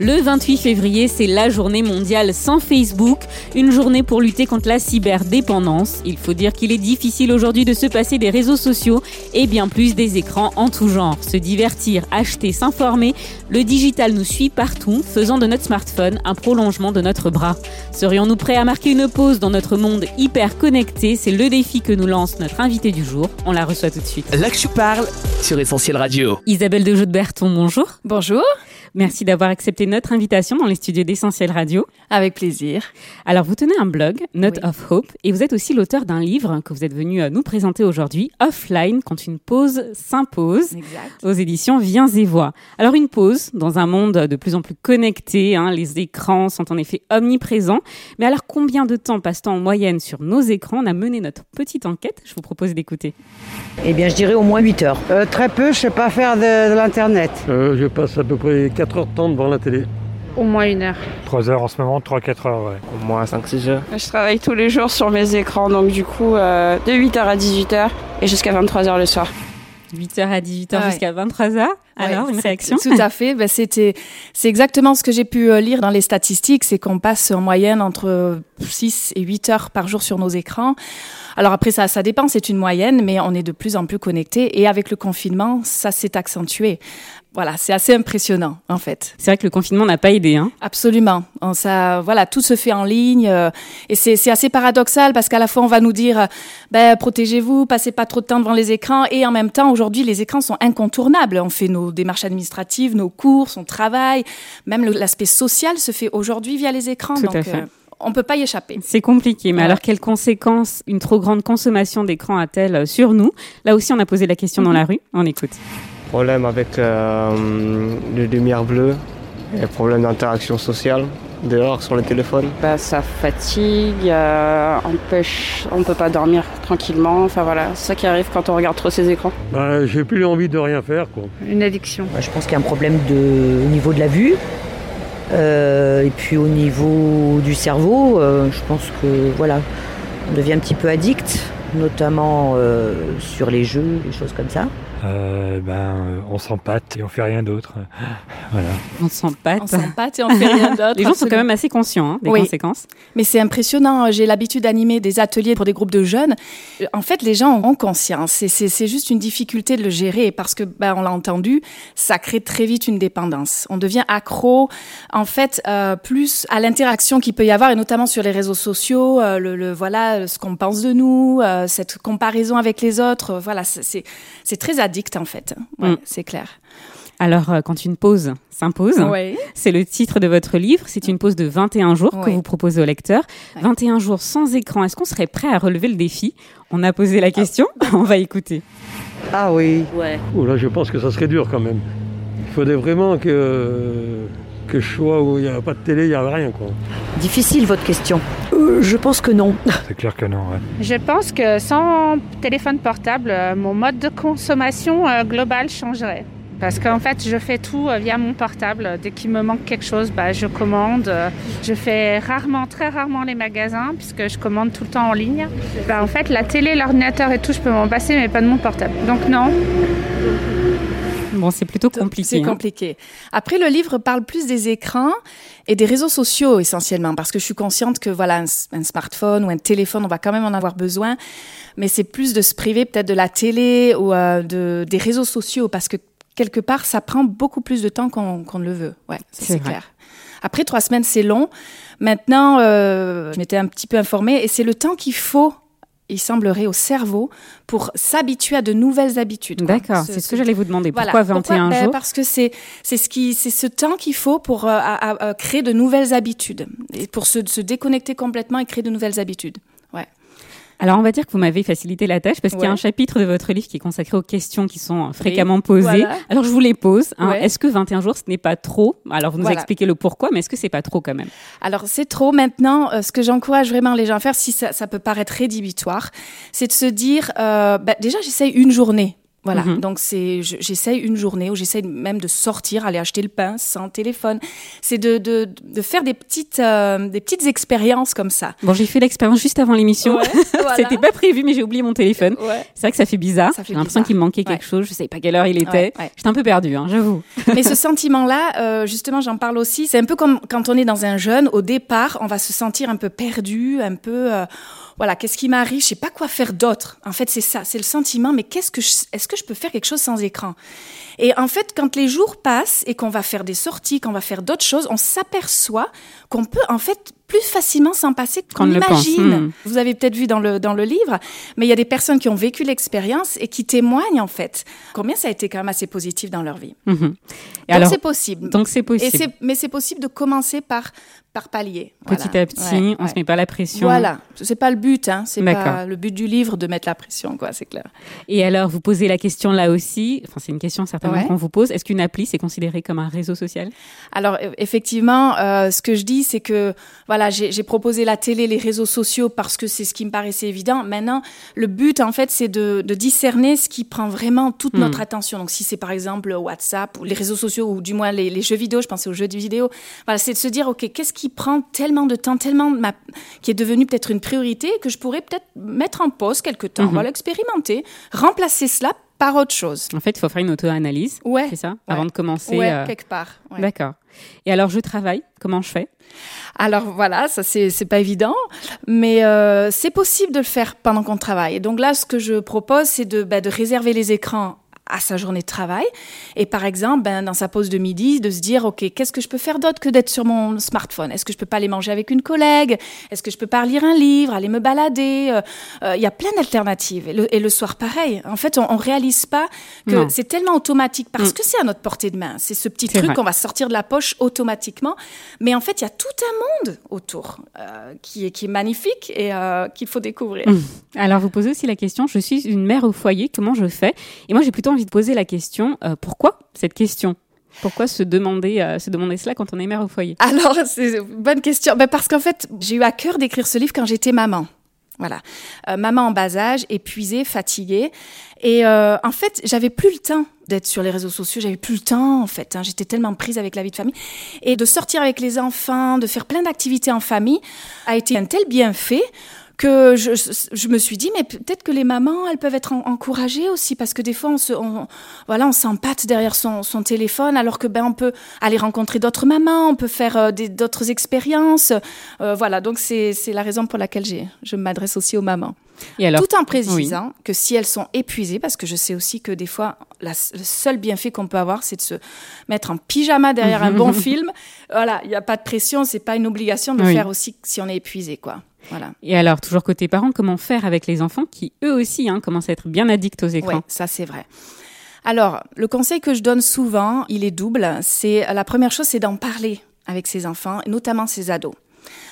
Le 28 février, c'est la journée mondiale sans Facebook, une journée pour lutter contre la cyberdépendance. Il faut dire qu'il est difficile aujourd'hui de se passer des réseaux sociaux et bien plus des écrans en tout genre. Se divertir, acheter, s'informer, le digital nous suit partout, faisant de notre smartphone un prolongement de notre bras. Serions-nous prêts à marquer une pause dans notre monde hyper connecté? C'est le défi que nous lance notre invité du jour. On la reçoit tout de suite. Là que tu parles sur Essentiel Radio. Isabelle de Berton, bonjour. Bonjour, Merci d'avoir accepté notre invitation dans les studios d'Essentiel Radio. avec plaisir. Alors, vous tenez un blog, Note Oui. of Hope, et vous êtes aussi l'auteur d'un livre que vous êtes venu euh, nous présenter aujourd'hui, Offline, quand une pause s'impose, aux éditions Viens et Voix. Alors, une pause dans un monde de plus en plus connecté, hein, les écrans sont en effet omniprésents. Mais alors, combien de temps passe-t-on en moyenne sur nos écrans? On a mené notre petite enquête, je vous propose d'écouter. Eh bien, je dirais au moins 8 heures. Euh, très peu, je sais pas faire de, de l'internet. Euh, je passe à peu près 4 heures de temps devant la télé. Au moins une heure. 3 heures en ce moment, 3-4 heures, ouais. Au moins 5-6 heures. Je travaille tous les jours sur mes écrans, donc du coup, euh, de 8h à 18h et jusqu'à 23h le soir. 8h à 18h Ah ouais. jusqu'à 23h. Alors, Ouais, une réaction? Tout à fait. Ben, c'était, c'est exactement ce que j'ai pu euh, lire dans les statistiques, c'est qu'on passe en moyenne entre 6 et 8 heures par jour sur nos écrans. Alors après, ça, ça dépend, c'est une moyenne, mais on est de plus en plus connectés. Et avec le confinement, ça s'est accentué. Voilà, c'est assez impressionnant, en fait. C'est vrai que le confinement n'a pas aidé. Hein. Absolument. On- Ça, voilà, tout se fait en ligne euh, et c'est c'est assez paradoxal parce qu'à la fois on va nous dire, euh, ben protégez-vous, passez pas trop de temps devant les écrans et en même temps aujourd'hui les écrans sont incontournables. On fait nos démarches administratives, nos courses, on travaille, même l'aspect social se fait aujourd'hui via les écrans. Tout donc à fait. euh, on peut pas y échapper. C'est compliqué, mais Ouais. alors quelles conséquences une trop grande consommation d'écran a-t-elle euh, sur nous? Là aussi, on a posé la question dans la rue. On écoute. Problème avec euh, les lumières bleues et problème d'interaction sociale dehors sur le téléphone. Bah, ça fatigue, euh, empêche, on peut pas dormir tranquillement. Enfin voilà, c'est ça qui arrive quand on regarde trop ces écrans. Bah, j'ai plus envie de rien faire. Quoi. Une addiction. Moi, je pense qu'il y a un problème de, au niveau de la vue. Euh, et puis au niveau du cerveau, euh, je pense que voilà, on devient un petit peu addict, notamment euh, sur les jeux, des choses comme ça. Euh, ben, euh, on s'empâte et on fait rien d'autre. Voilà. On s'empâte. On s'empâte et on fait rien d'autre. Les gens sont quand même assez conscients hein, des Oui. conséquences. Mais c'est impressionnant. J'ai l'habitude d'animer des ateliers pour des groupes de jeunes. En fait, les gens ont conscience. Et c'est c'est juste une difficulté de le gérer parce que, ben, on l'a entendu, ça crée très vite une dépendance. On devient accro, en fait, euh, plus à l'interaction qu'il peut y avoir, et notamment sur les réseaux sociaux. euh, le, le- voilà, ce qu'on pense de nous, euh, cette comparaison avec les autres. euh, Voilà, c'est- c'est c'est très addict en fait. Ouais, Mm. c'est clair. Alors, euh, quand une pause s'impose, Ouais. c'est le titre de votre livre. C'est une pause de 21 jours que vous proposez au lecteur. Ouais. 21 jours sans écran. Est-ce qu'on serait prêt à relever le défi? On a posé la question. On va écouter. Ah oui. Ouais. Oh là, je pense que ça serait dur quand même. Il faudrait vraiment que, que je sois où il n'y a pas de télé, il n'y a rien. Quoi. Difficile votre question. Euh, je pense que non. C'est clair que non, ouais. Je pense que sans téléphone portable, euh, mon mode de consommation euh, global changerait. Parce qu'en fait, je fais tout via mon portable. Dès qu'il me manque quelque chose, bah, je commande. Je fais rarement, très rarement les magasins, puisque je commande tout le temps en ligne. Bah, en fait, la télé, l'ordinateur et tout, je peux m'en passer, mais pas de mon portable. Donc non. Bon, c'est plutôt compliqué. C'est hein. compliqué. Après, le livre parle plus des écrans et des réseaux sociaux essentiellement, parce que je suis consciente que voilà, un, smartphone ou un téléphone, on va quand même en avoir besoin, mais c'est plus de se priver peut-être de la télé ou euh, de, des réseaux sociaux, parce que quelque part, ça prend beaucoup plus de temps qu'on ne le veut. Ouais, C'est clair. Après, trois semaines, c'est long. Maintenant, euh, je m'étais un petit peu informée et c'est le temps qu'il faut. Il semblerait au cerveau pour s'habituer à de nouvelles habitudes. D'accord, c'est ce que j'allais vous demander. voilà. Pourquoi 21 Ben, jours? Parce que c'est c'est ce qui c'est ce temps qu'il faut pour euh, à- à- à créer de nouvelles habitudes et pour se, se déconnecter complètement et créer de nouvelles habitudes. Alors, on va dire que vous m'avez facilité la tâche parce qu'il y a un chapitre de votre livre qui est consacré aux questions qui sont fréquemment posées. voilà. Alors, je vous les pose. hein. Ouais. Est-ce que 21 jours, ce n'est pas trop? Alors, vous nous Voilà. expliquez le pourquoi, mais est-ce que c'est pas trop quand même? Alors c'est trop maintenant. euh, ce que j'encourage vraiment les gens à faire, si ça, ça peut paraître rédhibitoire, c'est de se dire, euh, bah, déjà j'essaye une journée. Voilà, Mhm. donc c'est, je- j'essaye une journée où j'essaye même de sortir, aller acheter le pain sans téléphone. C'est de, de, de faire des petites, euh, des petites expériences comme ça. Bon, j'ai fait l'expérience juste avant l'émission. Ouais, voilà. C'était pas prévu, mais j'ai oublié mon téléphone. Ouais. C'est vrai que ça fait bizarre. Ça fait J'ai l'impression qu'il me manquait Ouais. quelque chose. Je savais pas quelle heure il était. J'étais un peu perdue, hein, j'avoue. Mais ce sentiment-là, euh, justement, j'en parle aussi. C'est un peu comme quand on est dans un jeûne. Au départ, on va se sentir un peu perdu, un peu, euh, voilà, qu'est-ce qui m'arrive? Je sais pas quoi faire d'autre. En fait, c'est ça, c'est le sentiment. Mais qu'est-ce que, est-ce que je peux faire quelque chose sans écran? Et en fait, quand les jours passent et qu'on va faire des sorties, qu'on va faire d'autres choses, on s'aperçoit qu'on peut en fait plus facilement s'en passer Qu'on ne imagine. Hmm. Vous avez peut-être vu dans le, dans le livre, mais il y a des personnes qui ont vécu l'expérience et qui témoignent en fait combien ça a été quand même assez positif dans leur vie. Et Donc c'est possible. donc c'est possible. mais c'est possible de commencer par, par palier. Voilà. Petit à petit, Ouais, on ouais. se met pas la pression. Voilà, c'est pas le but, hein. c'est D'accord. pas le but du livre de mettre la pression, quoi, c'est clair. Et alors, vous posez la question là aussi. Enfin, c'est une question certainement Ouais. qu'on vous pose. Est-ce qu'une appli c'est considéré comme un réseau social? Alors e- effectivement, euh, ce que je dis, c'est que voilà, j'ai, proposé la télé, les réseaux sociaux parce que c'est ce qui me paraissait évident. Maintenant, le but en fait, c'est de, de discerner ce qui prend vraiment toute Hmm. notre attention. Donc si c'est par exemple WhatsApp ou les réseaux sociaux ou du moins les, les jeux vidéo, je pensais aux jeux vidéo. Voilà, c'est de se dire ok, qu'est-ce qui prend tellement de temps, tellement de ma, qui est devenu peut-être une priorité que je pourrais peut-être mettre en pause quelque temps. Mhm. Voilà, expérimenter, remplacer cela par autre chose. En fait, il faut faire une auto-analyse. Ouais. C'est ça Ouais. Avant de commencer. Ouais, euh, quelque part. ouais. D'accord. Et alors, je travaille. Comment je fais? Alors voilà, ça c'est pas évident, mais euh, c'est possible de le faire pendant qu'on travaille. Et donc là, ce que je propose, c'est de, bah, de réserver les écrans à sa journée de travail. Et par exemple ben, dans sa pause de midi de se dire ok qu'est-ce que je peux faire d'autre que d'être sur mon smartphone? Est-ce que je peux pas aller manger avec une collègue? Est-ce que je peux pas lire un livre aller me balader? Euh, euh, il y a plein d'alternatives. Et le, et le soir pareil. En fait on, on réalise pas que c'est tellement automatique parce Mm. que c'est à notre portée de main. C'est ce petit truc qu'on va sortir de la poche automatiquement. Mais en fait il y a tout un monde autour euh, qui est qui est magnifique et euh, qu'il faut découvrir. Mm. Alors, vous posez aussi la question je suis une mère au foyer, comment je fais? Et moi, j'ai plutôt envie de poser la question euh, pourquoi cette question? Pourquoi se demander, euh, se demander cela quand on est mère au foyer? Alors, c'est une bonne question. Ben, parce qu'en fait, j'ai eu à cœur d'écrire ce livre quand j'étais maman. Voilà. Euh, maman en bas âge, épuisée, fatiguée. Et en fait, j'avais plus le temps d'être sur les réseaux sociaux. J'avais plus le temps, en fait. hein. J'étais tellement prise avec la vie de famille. Et de sortir avec les enfants, de faire plein d'activités en famille, a été un tel bienfait que je, je- me suis dit, mais peut-être que les mamans, elles peuvent être en- encouragées aussi, parce que des fois, on se, on, voilà, on s'empâte derrière son, son téléphone, alors que ben on peut aller rencontrer d'autres mamans, on peut faire euh, des- d'autres expériences, Euh, voilà. Donc c'est c'est la raison pour laquelle j'ai je m'adresse aussi aux mamans, Et alors tout en précisant que si elles sont épuisées, parce que je sais aussi que des fois la, le seul bienfait qu'on peut avoir, c'est de se mettre en pyjama derrière un bon film. Voilà, il n'y a pas de pression, c'est pas une obligation de Oui. faire aussi si on est épuisé, quoi. Voilà. Et alors, toujours côté parents, comment faire avec les enfants qui, eux aussi, hein, commencent à être bien addicts aux écrans? Oui, ça c'est vrai. Alors, le conseil que je donne souvent, il est double. C'est la première chose, c'est d'en parler avec ses enfants, notamment ses ados.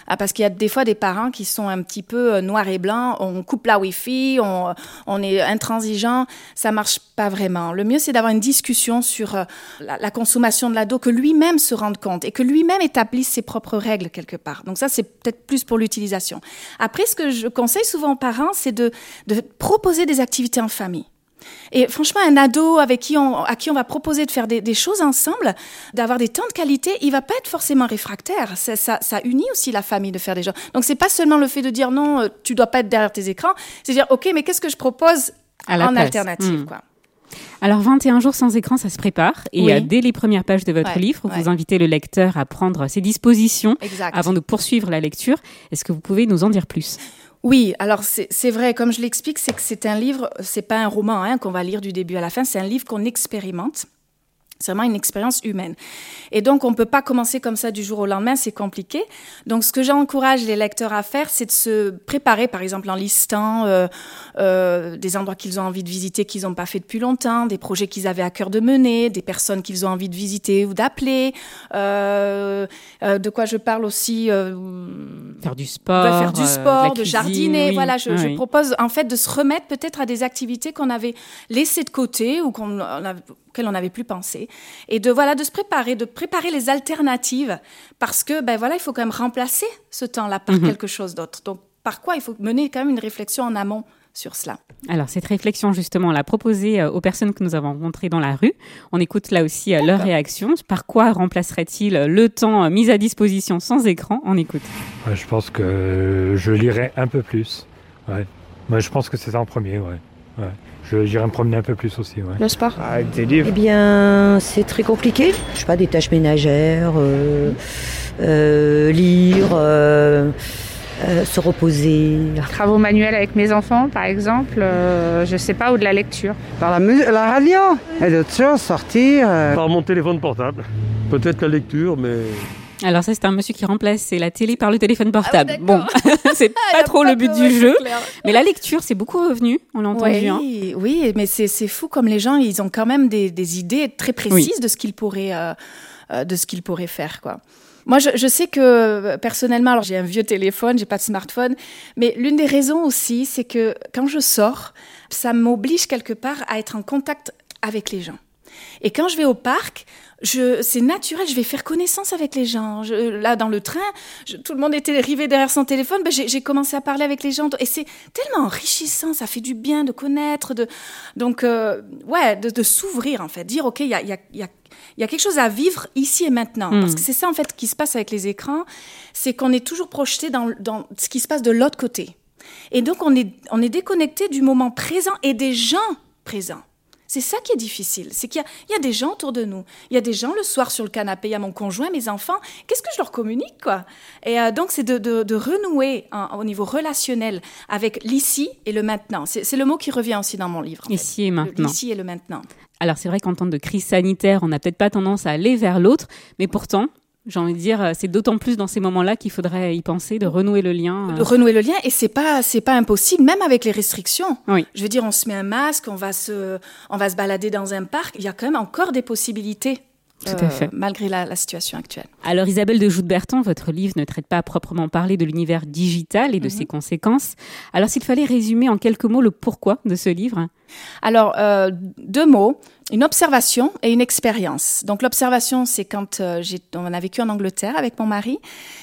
Ah, parce qu'il y a des fois des parents qui sont un petit peu euh, noirs et blancs. On coupe la Wi-Fi, on, est intransigeant. Ça marche pas vraiment. Le mieux, c'est d'avoir une discussion sur euh, la, consommation de l'ado, que lui-même se rende compte et que lui-même établisse ses propres règles quelque part. Donc ça, c'est peut-être plus pour l'utilisation. Après, ce que je conseille souvent aux parents, c'est de proposer des activités en famille. Et franchement, un ado avec qui on, à qui on va proposer de faire des, des choses ensemble, d'avoir des temps de qualité, il va pas être forcément réfractaire. Ça, ça, ça unit aussi la famille de faire des choses. Donc c'est pas seulement le fait de dire non, euh, tu dois pas être derrière tes écrans, c'est dire ok, mais qu'est-ce que je propose À la en place. alternative, Mm. quoi. Alors, 21 jours sans écran, ça se prépare. Et Oui. euh, dès les premières pages de votre Ouais, livre, vous invitez le lecteur à prendre ses dispositions Exact. avant de poursuivre la lecture. Est-ce que vous pouvez nous en dire plus? Oui, alors c'est vrai, comme je l'explique, c'est que c'est un livre, c'est pas un roman hein, qu'on va lire du début à la fin, c'est un livre qu'on expérimente. C'est vraiment une expérience humaine. Et donc, on ne peut pas commencer comme ça du jour au lendemain, c'est compliqué. Donc, ce que j'encourage les lecteurs à faire, c'est de se préparer, par exemple, en listant euh, euh, des endroits qu'ils ont envie de visiter qu'ils n'ont pas fait depuis longtemps, des projets qu'ils avaient à cœur de mener, des personnes qu'ils ont envie de visiter ou d'appeler. Euh, de quoi je parle aussi Faire du sport, faire du sport, de cuisine, jardiner. oui. Voilà, je, Ah je oui. propose en fait de se remettre peut-être à des activités qu'on avait laissées de côté ou qu'on auxquelles on n'avait plus pensé, et de voilà de se préparer, de préparer les alternatives, parce que ben voilà, il faut quand même remplacer ce temps-là par Mhm. quelque chose d'autre. Donc par quoi il faut mener quand même une réflexion en amont sur cela? Alors cette réflexion justement, on l'a proposée euh, aux personnes que nous avons rencontrées dans la rue. On écoute là aussi euh, leur réaction. Par quoi remplacerait-il le temps mis à disposition sans écran? On écoute. Ouais, je pense que je lirai un peu plus. Ouais. Moi, je pense que c'est ça en premier. Ouais. J'irai me promener un peu plus aussi. Ouais. Le sport Avec des livres. Eh bien, c'est très compliqué. Je sais pas, des tâches ménagères, euh, euh, lire, euh, euh, se reposer. Travaux manuels avec mes enfants, par exemple, euh, je sais pas, ou de la lecture. Par la, la radio et d'autres choses, sortir. euh, Par mon téléphone portable. Peut-être la lecture, mais Alors ça c'est un monsieur qui remplace la télé par le téléphone portable. Ah oui, d'accord. bon, c'est pas Ah, a trop le but du jeu. clair. Mais la lecture c'est beaucoup revenu, on l'a entendu. hein. Oui, mais c'est fou comme les gens, ils ont quand même des, des idées très précises de ce qu'ils pourraient, euh, euh, de ce qu'ils pourraient faire, quoi. Moi, je, je sais que euh, personnellement, alors j'ai un vieux téléphone, j'ai pas de smartphone, mais l'une des raisons aussi, c'est que quand je sors, ça m'oblige quelque part à être en contact avec les gens. Et quand je vais au parc, c'est naturel, je vais faire connaissance avec les gens. Je, là, dans le train, je- tout le monde était rivé derrière son téléphone. Ben, j'ai, commencé à parler avec les gens. Et c'est tellement enrichissant, ça fait du bien de connaître. De, donc, euh, ouais, de, de s'ouvrir, en fait. Dire, OK, il y a, il y, a, il y, a, il y a quelque chose à vivre ici et maintenant. Mm. Parce que c'est ça, en fait, qui se passe avec les écrans. C'est qu'on est toujours projeté dans, dans ce qui se passe de l'autre côté. Et donc, on est, on est déconnecté du moment présent et des gens présents. C'est ça qui est difficile. C'est qu'il y a, il y a des gens autour de nous. Il y a des gens le soir sur le canapé. Il y a mon conjoint, mes enfants. Qu'est-ce que je leur communique, quoi? Et euh, donc, c'est de, de, de renouer hein, au niveau relationnel avec l'ici et le maintenant. C'est le mot qui revient aussi dans mon livre. fait. Ici et maintenant. L'ici et le maintenant. Alors c'est vrai qu'en temps de crise sanitaire, on n'a peut-être pas tendance à aller vers l'autre, mais pourtant, j'ai envie de dire, euh, c'est d'autant plus dans ces moments-là qu'il faudrait y penser, de renouer le lien. euh. De renouer le lien et c'est pas c'est pas impossible même avec les restrictions. Oui. Je veux dire on se met un masque, on va se on va se balader dans un parc, il y a quand même encore des possibilités. euh, Tout à fait. Malgré la, la situation actuelle. Alors Isabelle de Joute-Berton, votre livre ne traite pas à proprement parler de l'univers digital et de Mhm. ses conséquences. Alors s'il fallait résumer en quelques mots le pourquoi de ce livre Alors, euh, deux mots, une observation et une expérience. Donc, l'observation, c'est quand euh, on a vécu en Angleterre avec mon mari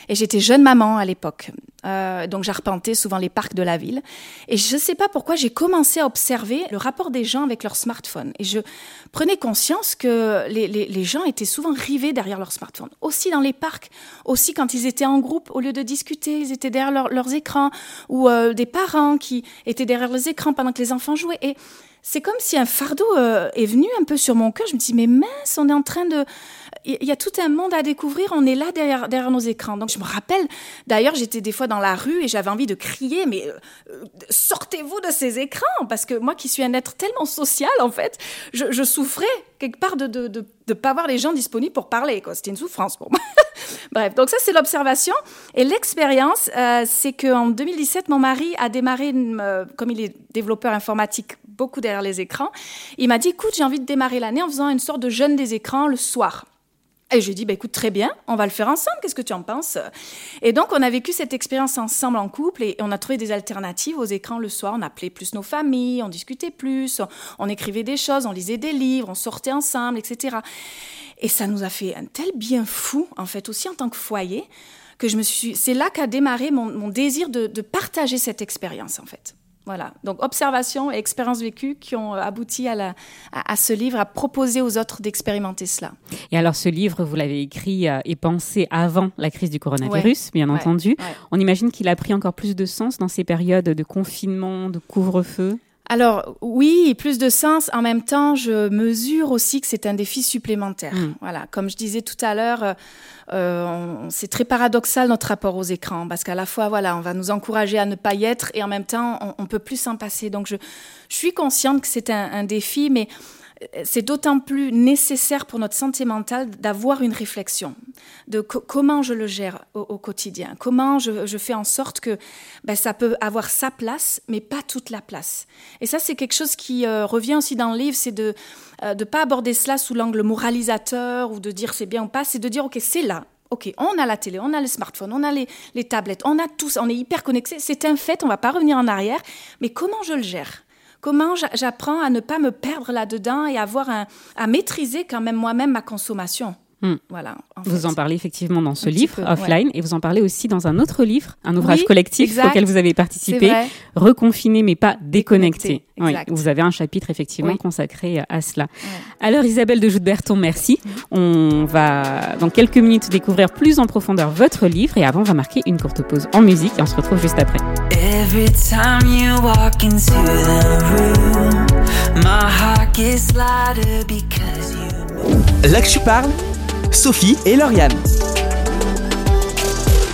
et j'étais jeune maman à l'époque. Euh, donc, j'arpentais souvent les parcs de la ville. Et je ne sais pas pourquoi j'ai commencé à observer le rapport des gens avec leur smartphone. Et je prenais conscience que les, gens étaient souvent rivés derrière leur smartphone. Aussi dans les parcs, aussi quand ils étaient en groupe, au lieu de discuter, ils étaient derrière leur- leurs écrans ou euh, des parents qui étaient derrière les écrans pendant que les enfants jouaient. C'est comme si un fardeau euh, est venu un peu sur mon cœur. Je me dis, mais mince, on est en train de... Il y a tout un monde à découvrir, on est là derrière, nos écrans. Donc je me rappelle, d'ailleurs, j'étais des fois dans la rue et j'avais envie de crier, mais euh, euh, sortez-vous de ces écrans Parce que moi qui suis un être tellement social, en fait, je, souffrais quelque part de ne pas avoir les gens disponibles pour parler. C'était une souffrance pour moi. Bref, donc ça c'est l'observation. Et l'expérience, euh, c'est qu'en 2017, mon mari a démarré, comme il est développeur informatique, beaucoup derrière les écrans, il m'a dit, écoute, j'ai envie de démarrer l'année en faisant une sorte de jeûne des écrans le soir. Et je lui ai dit, bah, écoute, très bien, on va le faire ensemble, qu'est-ce que tu en penses? Et donc, on a vécu cette expérience ensemble en couple et on a trouvé des alternatives aux écrans le soir. On appelait plus nos familles, on discutait plus, on, écrivait des choses, on lisait des livres, on sortait ensemble, etc. Et ça nous a fait un tel bien fou, en fait, aussi en tant que foyer, que je me suis. C'est là qu'a démarré mon, mon désir de, de partager cette expérience, en fait. Voilà. Donc, observation et expérience vécue qui ont euh, abouti à, la, à, à ce livre, à proposer aux autres d'expérimenter cela. Et alors ce livre, vous l'avez écrit euh, et pensé avant la crise du coronavirus, bien Ouais. entendu. Ouais. On imagine qu'il a pris encore plus de sens dans ces périodes de confinement, de couvre-feu. Alors oui, plus de sens. En même temps, je mesure aussi que c'est un défi supplémentaire. Mm. Voilà, comme je disais tout à l'heure, euh, c'est très paradoxal notre rapport aux écrans parce qu'à la fois, voilà, on va nous encourager à ne pas y être et en même temps, on, on peut plus s'en passer. Donc je, je suis consciente que c'est un, un défi, mais c'est d'autant plus nécessaire pour notre santé mentale d'avoir une réflexion de co- comment je le gère au, quotidien, comment je, fais en sorte que ben, ça peut avoir sa place, mais pas toute la place. Et ça, c'est quelque chose qui euh, revient aussi dans le livre, c'est de ne pas aborder cela sous l'angle moralisateur ou de dire c'est bien ou pas, c'est de dire ok, c'est là. Ok, on a la télé, on a le smartphone, on a les, tablettes, on a tout on est hyper connecté, c'est un fait, on va pas revenir en arrière, mais comment je le gère? Comment j'a- j'apprends à ne pas me perdre là-dedans et avoir un, à maîtriser quand même moi-même ma consommation Hmm. Voilà. vous en parlez effectivement dans ce Un livre, peu, Offline, et vous en parlez aussi dans un autre livre, un ouvrage Oui, collectif exact. auquel vous avez participé. Reconfiné mais pas déconnecté. Oui, vous avez un chapitre effectivement Oui. consacré à cela. Alors Isabelle de Joute-Berton, merci. On va dans quelques minutes découvrir plus en profondeur votre livre et avant on va marquer une courte pause en musique et on se retrouve juste après. Every time you walk into the room, my heart gets lighter because you L'Actu parle, Sophie et Lauriane.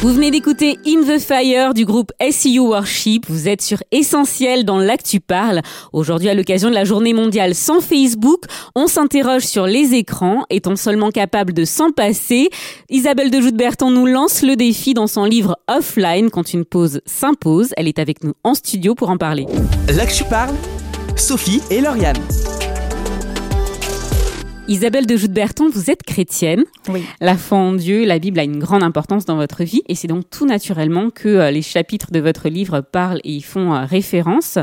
Vous venez d'écouter In the Fire du groupe SEU Worship. Vous êtes sur Essentiel dans l'Actu Parle. Aujourd'hui, à l'occasion de la journée mondiale sans Facebook, on s'interroge sur les écrans. Est-on seulement capable de s'en passer Isabelle de Joute-Berton nous lance le défi dans son livre Offline quand une pause s'impose. Elle est avec nous en studio pour en parler. L'Actu parle, Sophie et Lauriane. Isabelle de Joute-Berton, vous êtes chrétienne. Oui. La foi en Dieu, la Bible a une grande importance dans votre vie et c'est donc tout naturellement que euh, les chapitres de votre livre parlent et y font euh, référence.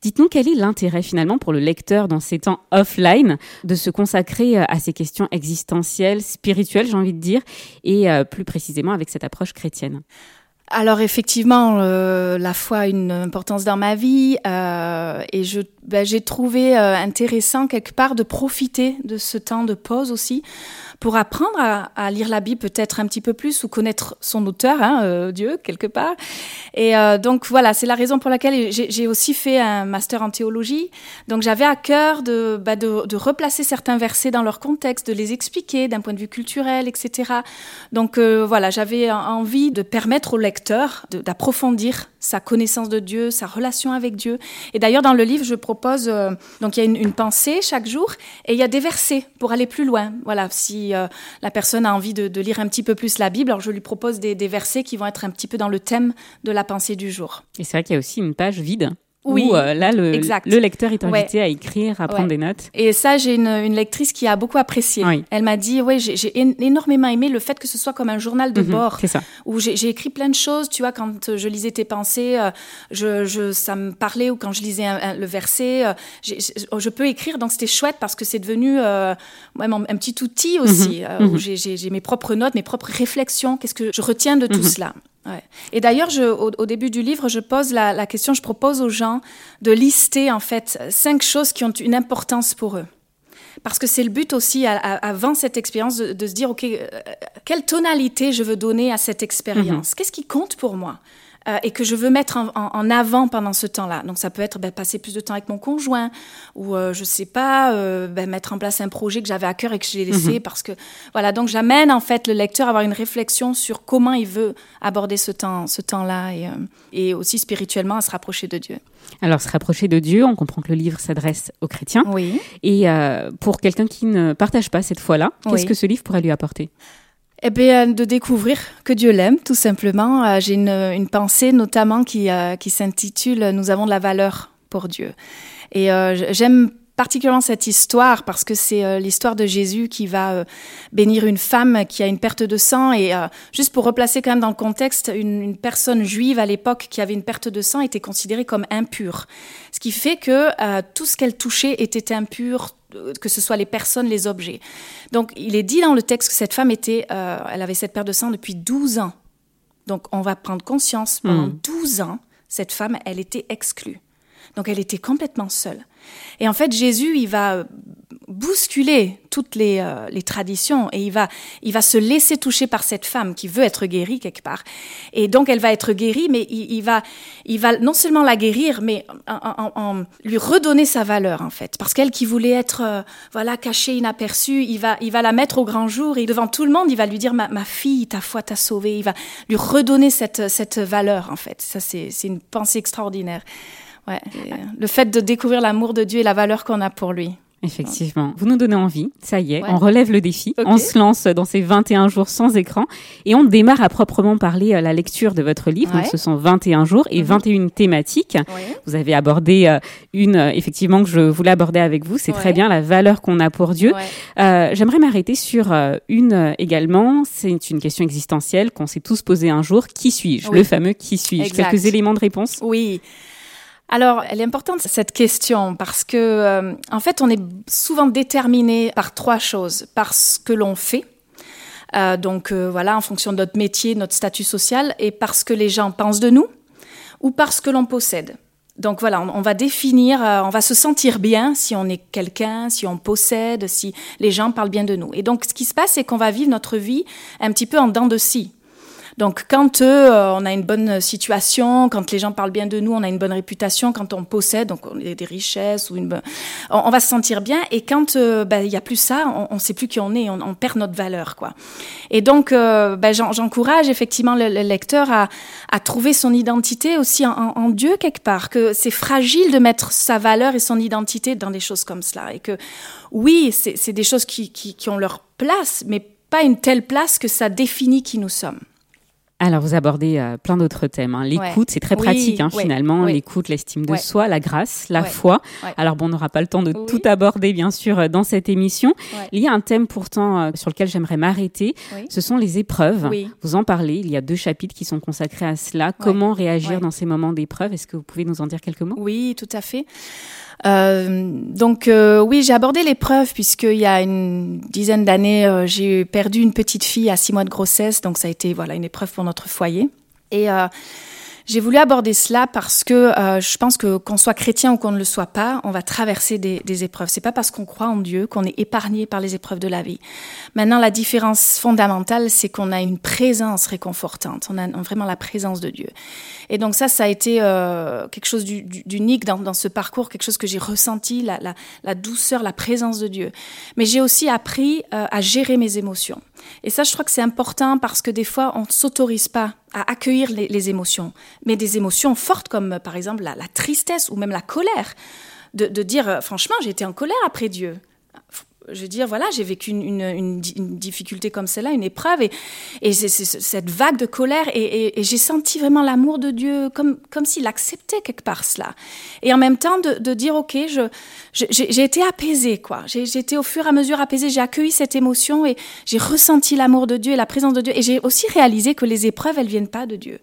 Dites-nous quel est l'intérêt finalement pour le lecteur dans ces temps offline de se consacrer euh, à ces questions existentielles, spirituelles, j'ai envie de dire, et plus précisément avec cette approche chrétienne? Alors effectivement, euh, la foi a une importance dans ma vie euh, et je ben, j'ai trouvé euh, intéressant quelque part de profiter de ce temps de pause aussi pour apprendre à, lire la Bible peut-être un petit peu plus ou connaître son auteur, hein, euh, Dieu quelque part. Et euh, donc voilà, c'est la raison pour laquelle j'ai aussi fait un master en théologie. Donc j'avais à cœur de, bah, de, replacer certains versets dans leur contexte, de les expliquer d'un point de vue culturel, etc. Donc euh, voilà, j'avais en- envie de permettre au lecteur d'approfondir sa connaissance de Dieu, sa relation avec Dieu. Et d'ailleurs, dans le livre, je propose, donc il y a une, une pensée chaque jour, et il y a des versets pour aller plus loin. Voilà, si euh, la personne a envie de, lire un petit peu plus la Bible, alors je lui propose des, des versets qui vont être un petit peu dans le thème de la pensée du jour. Et c'est vrai qu'il y a aussi une page vide Oui, où euh, là le, exact. le lecteur est Ouais. invité à écrire, à prendre Ouais. des notes. Et ça, j'ai une, une lectrice qui a beaucoup apprécié. Oui. Elle m'a dit, ouais, j'ai énormément aimé le fait que ce soit comme un journal de Mhm, bord. c'est ça. Où j'ai écrit plein de choses, tu vois, quand euh, je lisais tes pensées, euh, je, je, ça me parlait, ou quand je lisais un- un- le verset, euh, j'ai- je peux écrire, donc c'était chouette parce que c'est devenu mon- un petit outil aussi, Mhm, euh, où mhm. j'ai- mes propres notes, mes propres réflexions, qu'est-ce que je retiens de tout cela? Ouais. Et d'ailleurs, au, au début du livre, je pose la, la question, je propose aux gens de lister en fait cinq choses qui ont une importance pour eux. Parce que c'est le but aussi, à- à- avant cette expérience, de, de se dire, OK, euh, quelle tonalité je veux donner à cette expérience? Qu'est-ce qui compte pour moi? Euh, et que je veux mettre en, en- en avant pendant ce temps-là. Donc ça peut être ben, passer plus de temps avec mon conjoint ou euh, je sais pas euh, ben, mettre en place un projet que j'avais à cœur et que j'ai laissé Mhm. parce que voilà donc j'amène en fait le lecteur à avoir une réflexion sur comment il veut aborder ce temps ce temps-là et, euh, et aussi spirituellement à se rapprocher de Dieu. Alors, se rapprocher de Dieu, on comprend que le livre s'adresse aux chrétiens. Oui. Et euh, pour quelqu'un qui ne partage pas cette foi-là, qu'est-ce que ce livre pourrait lui apporter? Eh bien, de découvrir que Dieu l'aime, tout simplement. Euh, J'ai une, une pensée notamment qui, euh, qui s'intitule Nous avons de la valeur pour Dieu. Et euh, j'aime particulièrement cette histoire parce que c'est euh, l'histoire de Jésus qui va euh, bénir une femme qui a une perte de sang. Et euh, juste pour replacer quand même dans le contexte, une, une personne juive à l'époque qui avait une perte de sang était considérée comme impure. Ce qui fait que tout ce qu'elle touchait était impur, que ce soit les personnes, les objets. Donc, il est dit dans le texte que cette femme était, elle avait cette perte de sang depuis 12 ans. Donc, on va prendre conscience, pendant Mhm. 12 ans, cette femme, elle était exclue. Donc, elle était complètement seule. Et en fait, Jésus, il va bousculer toutes les, euh, les traditions et il va, il va se laisser toucher par cette femme qui veut être guérie quelque part. Et donc, elle va être guérie, mais il, va, il va non seulement la guérir, mais en, lui redonner sa valeur, en fait. Parce qu'elle qui voulait être, euh, voilà, cachée, inaperçue, il va, il va la mettre au grand jour et devant tout le monde, il va lui dire, ma, fille, ta foi t'a sauvée. Il va lui redonner cette, cette valeur, en fait. Ça, c'est une pensée extraordinaire. Ouais. Et, euh, Le fait de découvrir l'amour de Dieu et la valeur qu'on a pour lui. Effectivement. Vous nous donnez envie. Ça y est, Ouais. on relève le défi. On se lance dans ces 21 jours sans écran et on démarre à proprement parler euh, la lecture de votre livre. Donc, ce sont 21 jours et Mhm. 21 thématiques. Ouais. Vous avez abordé euh, une, euh, effectivement, que je voulais aborder avec vous. C'est très bien la valeur qu'on a pour Dieu. Ouais. Euh, J'aimerais m'arrêter sur euh, une euh, également. C'est une question existentielle qu'on s'est tous posée un jour. Qui suis-je? Oui. Le fameux qui suis-je? Quelques éléments de réponse Oui. Alors, elle est importante cette question parce que, euh, en fait, on est souvent déterminé par trois choses par ce que l'on fait, Euh, donc euh, voilà, en fonction de notre métier, notre statut social, et parce que les gens pensent de nous ou parce que l'on possède. Donc voilà, on, va définir, on va se sentir bien si on est quelqu'un, si on possède, si les gens parlent bien de nous. Et donc ce qui se passe, c'est qu'on va vivre notre vie un petit peu en dents de scie. Donc quand euh, on a une bonne situation, quand les gens parlent bien de nous, on a une bonne réputation, quand on possède, donc des richesses ou une, on, on va se sentir bien. Et quand euh, ben, il y a plus ça, on, on sait plus qui on est, on, perd notre valeur, quoi. Et donc euh, ben, j'en- j'encourage effectivement le, le lecteur à, trouver son identité aussi en, Dieu quelque part, que c'est fragile de mettre sa valeur et son identité dans des choses comme cela, et que oui, c'est des choses qui, qui ont leur place, mais pas une telle place que ça définit qui nous sommes. Alors, vous abordez euh, plein d'autres thèmes. hein. L'écoute, Ouais. c'est très Oui, pratique hein, finalement. L'écoute, l'estime de soi, la grâce, la foi. Alors, bon, on n'aura pas le temps de Oui. tout aborder, bien sûr, euh, dans cette émission. Il y a un thème pourtant euh, sur lequel j'aimerais m'arrêter. Oui. Ce sont les épreuves. Vous en parlez. Il y a deux chapitres qui sont consacrés à cela. Comment réagir dans ces moments d'épreuve? Est-ce que vous pouvez nous en dire quelques mots? Oui, tout à fait. Euh, donc euh, oui, j'ai abordé l'épreuve puisqu'il y a une dizaine d'années, euh, j'ai perdu une petite fille à six mois de grossesse, donc ça a été voilà une épreuve pour notre foyer. Et j'ai voulu aborder cela parce que euh, je pense que qu'on soit chrétien ou qu'on ne le soit pas, on va traverser des, des épreuves. C'est pas parce qu'on croit en Dieu qu'on est épargné par les épreuves de la vie. Maintenant, la différence fondamentale, c'est qu'on a une présence réconfortante. On a vraiment la présence de Dieu. Et donc ça, ça a été euh, quelque chose du- du- d'unique dans, dans ce parcours, quelque chose que j'ai ressenti, la, la, la douceur, la présence de Dieu. Mais j'ai aussi appris euh, à gérer mes émotions. Et ça, je crois que c'est important parce que des fois, on ne s'autorise pas à accueillir les, émotions, mais des émotions fortes comme par exemple la, tristesse ou même la colère. De, de dire, euh, franchement, été en colère après Dieu. Je veux dire, voilà, j'ai vécu une, une, une di- une difficulté comme celle-là, une épreuve, et, c'est cette vague de colère, et, j'ai senti vraiment l'amour de Dieu, comme, comme s'il acceptait quelque part cela. Et en même temps, de, dire, OK, j'ai été apaisée, quoi. J'ai été au fur et à mesure apaisée, j'ai accueilli cette émotion, et j'ai ressenti l'amour de Dieu et la présence de Dieu, et j'ai aussi réalisé que les épreuves, elles viennent pas de Dieu.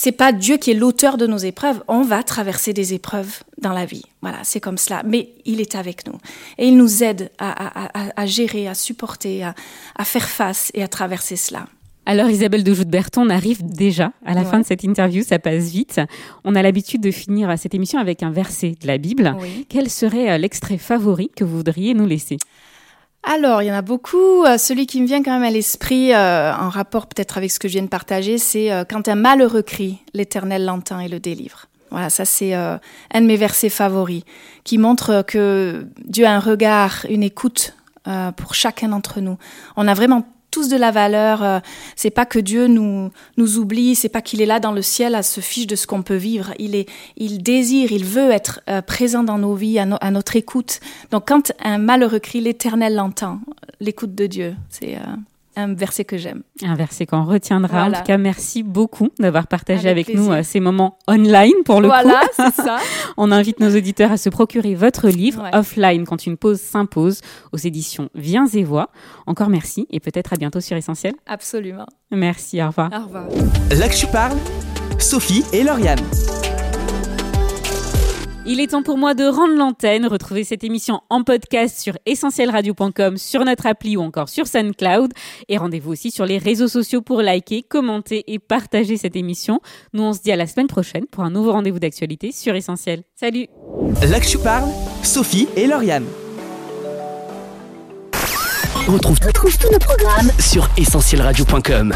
C'est pas Dieu qui est l'auteur de nos épreuves. On va traverser des épreuves dans la vie. Voilà, c'est comme cela. Mais il est avec nous. Et il nous aide à, à- à- à gérer, à supporter, à, faire face et à traverser cela. Alors Isabelle de Joute-Berton, on arrive déjà à la Ouais. fin de cette interview, ça passe vite. On a l'habitude de finir cette émission avec un verset de la Bible. Oui. Quel serait euh, l'extrait favori que vous voudriez nous laisser? Alors, il y en a beaucoup. Euh, Celui qui me vient quand même à l'esprit, euh, en rapport peut-être avec ce que je viens de partager, c'est euh, quand un malheureux crie, l'Éternel l'entend et le délivre. Voilà, ça c'est un de mes versets favoris, qui montre que Dieu a un regard, une écoute pour chacun d'entre nous. On a vraiment tous de la valeur. euh, c'est pas que Dieu nous nous oublie, c'est pas qu'il est là dans le ciel à se fiche de ce qu'on peut vivre. Il est, il désire, il veut être euh, présent dans nos vies, à, à notre écoute. Donc quand un malheureux crie, l'Éternel l'entend. L'écoute de Dieu, c'est euh, un verset que j'aime. Un verset qu'on retiendra. En Voilà. tout cas, merci beaucoup d'avoir partagé avec, Avec nous euh, ces moments online pour le voilà, coup. c'est ça. On invite nos auditeurs à se procurer votre livre Ouais. offline quand une pause s'impose aux éditions Viens et Voix. Encore merci et peut-être à bientôt sur Essentiel. Absolument. Merci, au revoir. Au revoir. Là que je parle, Sophie et Lauriane. Il est temps pour moi de rendre l'antenne. Retrouvez cette émission en podcast sur essentielradio.com, sur notre appli ou encore sur SoundCloud. Et rendez-vous aussi sur les réseaux sociaux pour liker, commenter et partager cette émission. Nous, on se dit à la semaine prochaine pour un nouveau rendez-vous d'actualité sur Essentiel. Salut Là que je parle, Sophie et Lauriane. On retrouve, retrouve tous nos programmes sur essentielradio.com.